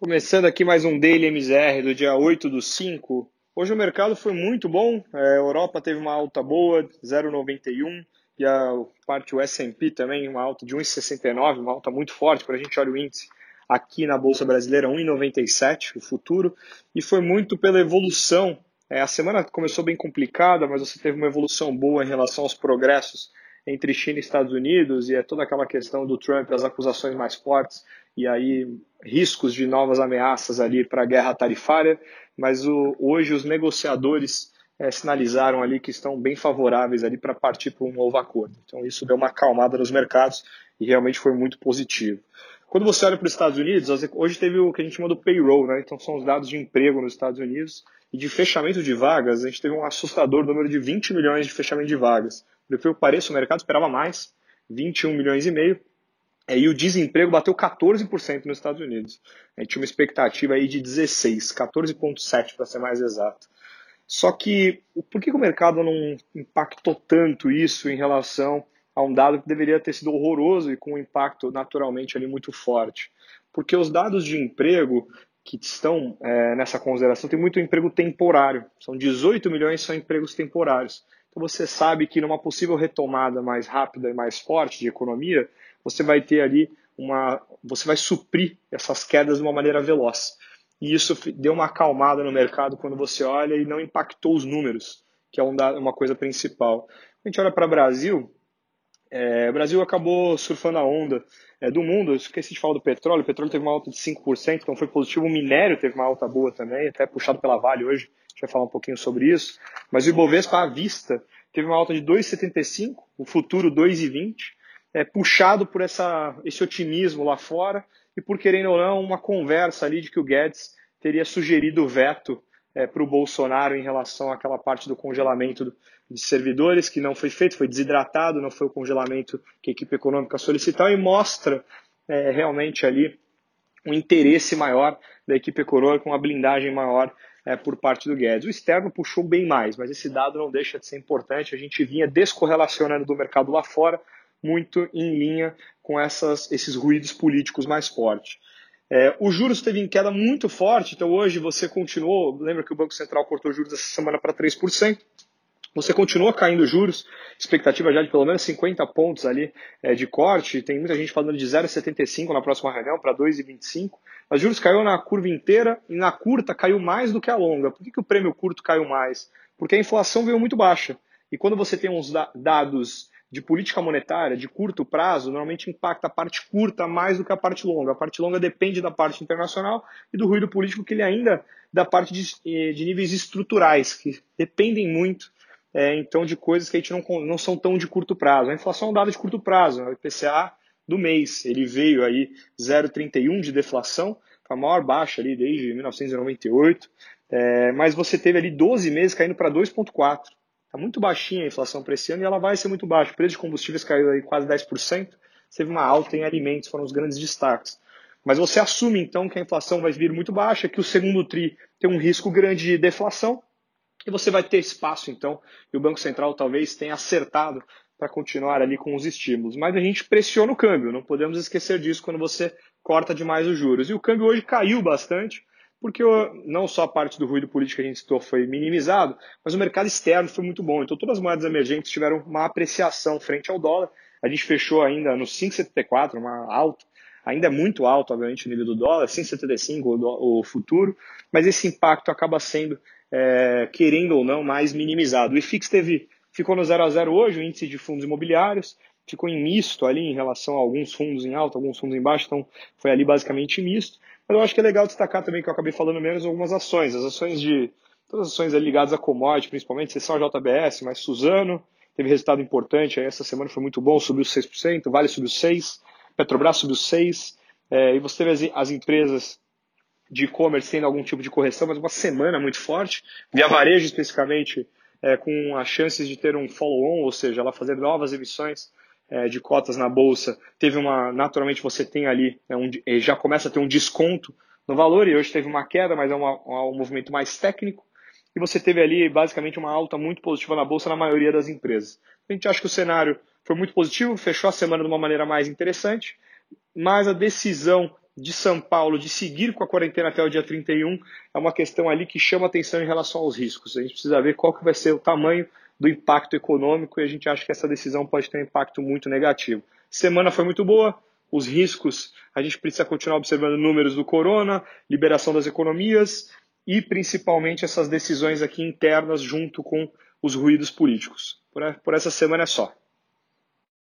Começando aqui mais um Daily MZR do dia 8 do 5. Hoje o mercado foi muito bom. É, a Europa teve uma alta boa, 0,91. E a parte o S&P também, uma alta de 1,69, uma alta muito forte. Quando a gente olha o índice aqui na Bolsa Brasileira, 1,97, o futuro. E foi muito pela evolução. É, a semana começou bem complicada, mas você teve uma evolução boa em relação aos progressos entre China e Estados Unidos e é toda aquela questão do Trump, as acusações mais fortes e aí riscos de novas ameaças ali para a guerra tarifária, mas o, hoje os negociadores é, sinalizaram ali que estão bem favoráveis ali para partir para um novo acordo. Então isso deu uma acalmada nos mercados e realmente foi muito positivo. Quando você olha para os Estados Unidos, hoje teve o que a gente chama do payroll, né? então são os dados de emprego nos Estados Unidos e de fechamento de vagas, a gente teve um assustador número de 20 milhões de fechamento de vagas. Por que pareça, o mercado esperava mais, 21 milhões e meio, e o desemprego bateu 14% nos Estados Unidos. A gente tinha uma expectativa aí de 16, 14,7% para ser mais exato. Só que por que o mercado não impactou tanto isso em relação a um dado que deveria ter sido horroroso e com um impacto naturalmente ali muito forte? Porque os dados de emprego que estão é, nessa consideração tem muito emprego temporário. São 18 milhões são empregos temporários. Então você sabe que numa possível retomada mais rápida e mais forte de economia, você vai ter ali uma. você vai suprir essas quedas de uma maneira veloz. E isso deu uma acalmada no mercado quando você olha e não impactou os números, que é uma coisa principal. A gente olha para o Brasil, é, o Brasil acabou surfando a onda é, do mundo. Eu esqueci de falar do petróleo. O petróleo teve uma alta de 5%, então foi positivo. O minério teve uma alta boa também, até puxado pela Vale hoje. A gente vai falar um pouquinho sobre isso. Mas o Ibovespa à vista teve uma alta de 2,75, o futuro 2,20 é, puxado por essa, esse otimismo lá fora e por, querendo ou não, uma conversa ali de que o Guedes teria sugerido o veto é, para o Bolsonaro em relação àquela parte do congelamento de servidores, que não foi feito, foi desidratado, não foi o congelamento que a equipe econômica solicitou, e mostra é, realmente ali um interesse maior da equipe econômica, uma blindagem maior é, por parte do Guedes. O externo puxou bem mais, mas esse dado não deixa de ser importante. A gente vinha descorrelacionando do mercado lá fora, muito em linha com essas, esses ruídos políticos mais fortes. É, juros teve em queda muito forte, então hoje você continuou, lembra que o Banco Central cortou juros essa semana para 3%, você continua caindo juros, expectativa já de pelo menos 50 pontos ali é, de corte, tem muita gente falando de 0,75 na próxima reunião para 2,25, mas juros caiu na curva inteira e na curta caiu mais do que a longa. Por que, que o prêmio curto caiu mais? Porque a inflação veio muito baixa. E quando você tem uns dados de política monetária de curto prazo normalmente impacta a parte curta mais do que a parte longa. A parte longa depende da parte internacional e do ruído político que ele ainda da parte de, eh, de níveis estruturais, que dependem muito é, então de coisas que a gente não, não são tão de curto prazo. A inflação é um dado de curto prazo, o IPCA do mês. Ele veio aí 0,31 de deflação, a maior baixa ali desde 1998, é, mas você teve ali 12 meses caindo para 2,4. Está muito baixinha a inflação para esse ano e ela vai ser muito baixa. O preço de combustíveis caiu aí quase 10%. Teve uma alta em alimentos, foram os grandes destaques. Mas você assume então que a inflação vai vir muito baixa, que o segundo TRI tem um risco grande de deflação, e você vai ter espaço então, e o Banco Central talvez tenha acertado para continuar ali com os estímulos. Mas a gente pressiona o câmbio, não podemos esquecer disso quando você corta demais os juros. E o câmbio hoje caiu bastante, porque não só a parte do ruído político que a gente citou foi minimizado, mas o mercado externo foi muito bom. Então todas as moedas emergentes tiveram uma apreciação frente ao dólar. A gente fechou ainda no 5,74, uma alta, ainda é muito alto, obviamente, o nível do dólar, 5,75 o, o futuro, mas esse impacto acaba sendo, é, querendo ou não, mais minimizado. O IFIX teve, ficou no 0 a 0 hoje, o índice de fundos imobiliários, ficou em misto ali em relação a alguns fundos em alta, alguns fundos em baixo, então foi ali basicamente misto. Mas eu acho que é legal destacar também que eu acabei falando menos algumas ações. As ações de. Todas as ações ligadas a commodity, principalmente, sessão JBS, mas Suzano, teve resultado importante. Essa semana foi muito bom, subiu 6%, Vale subiu 6%, Petrobras subiu 6%. É, e você teve as, as empresas de e-commerce tendo algum tipo de correção, mas uma semana muito forte. Via Varejo, especificamente, é, com as chances de ter um follow-on, ou seja, ela fazer novas emissões é, de cotas na bolsa, teve uma, naturalmente você tem ali, é um, já começa a ter um desconto no valor, e hoje teve uma queda, mas é uma, um movimento mais técnico, e você teve ali basicamente uma alta muito positiva na bolsa na maioria das empresas. A gente acha que o cenário foi muito positivo, fechou a semana de uma maneira mais interessante, mas a decisão de São Paulo de seguir com a quarentena até o dia 31 é uma questão ali que chama atenção em relação aos riscos. A gente precisa ver qual que vai ser o tamanho do impacto econômico e a gente acha que essa decisão pode ter um impacto muito negativo. Semana foi muito boa, os riscos, a gente precisa continuar observando números do corona, liberação das economias e principalmente essas decisões aqui internas junto com os ruídos políticos. Por essa semana é só.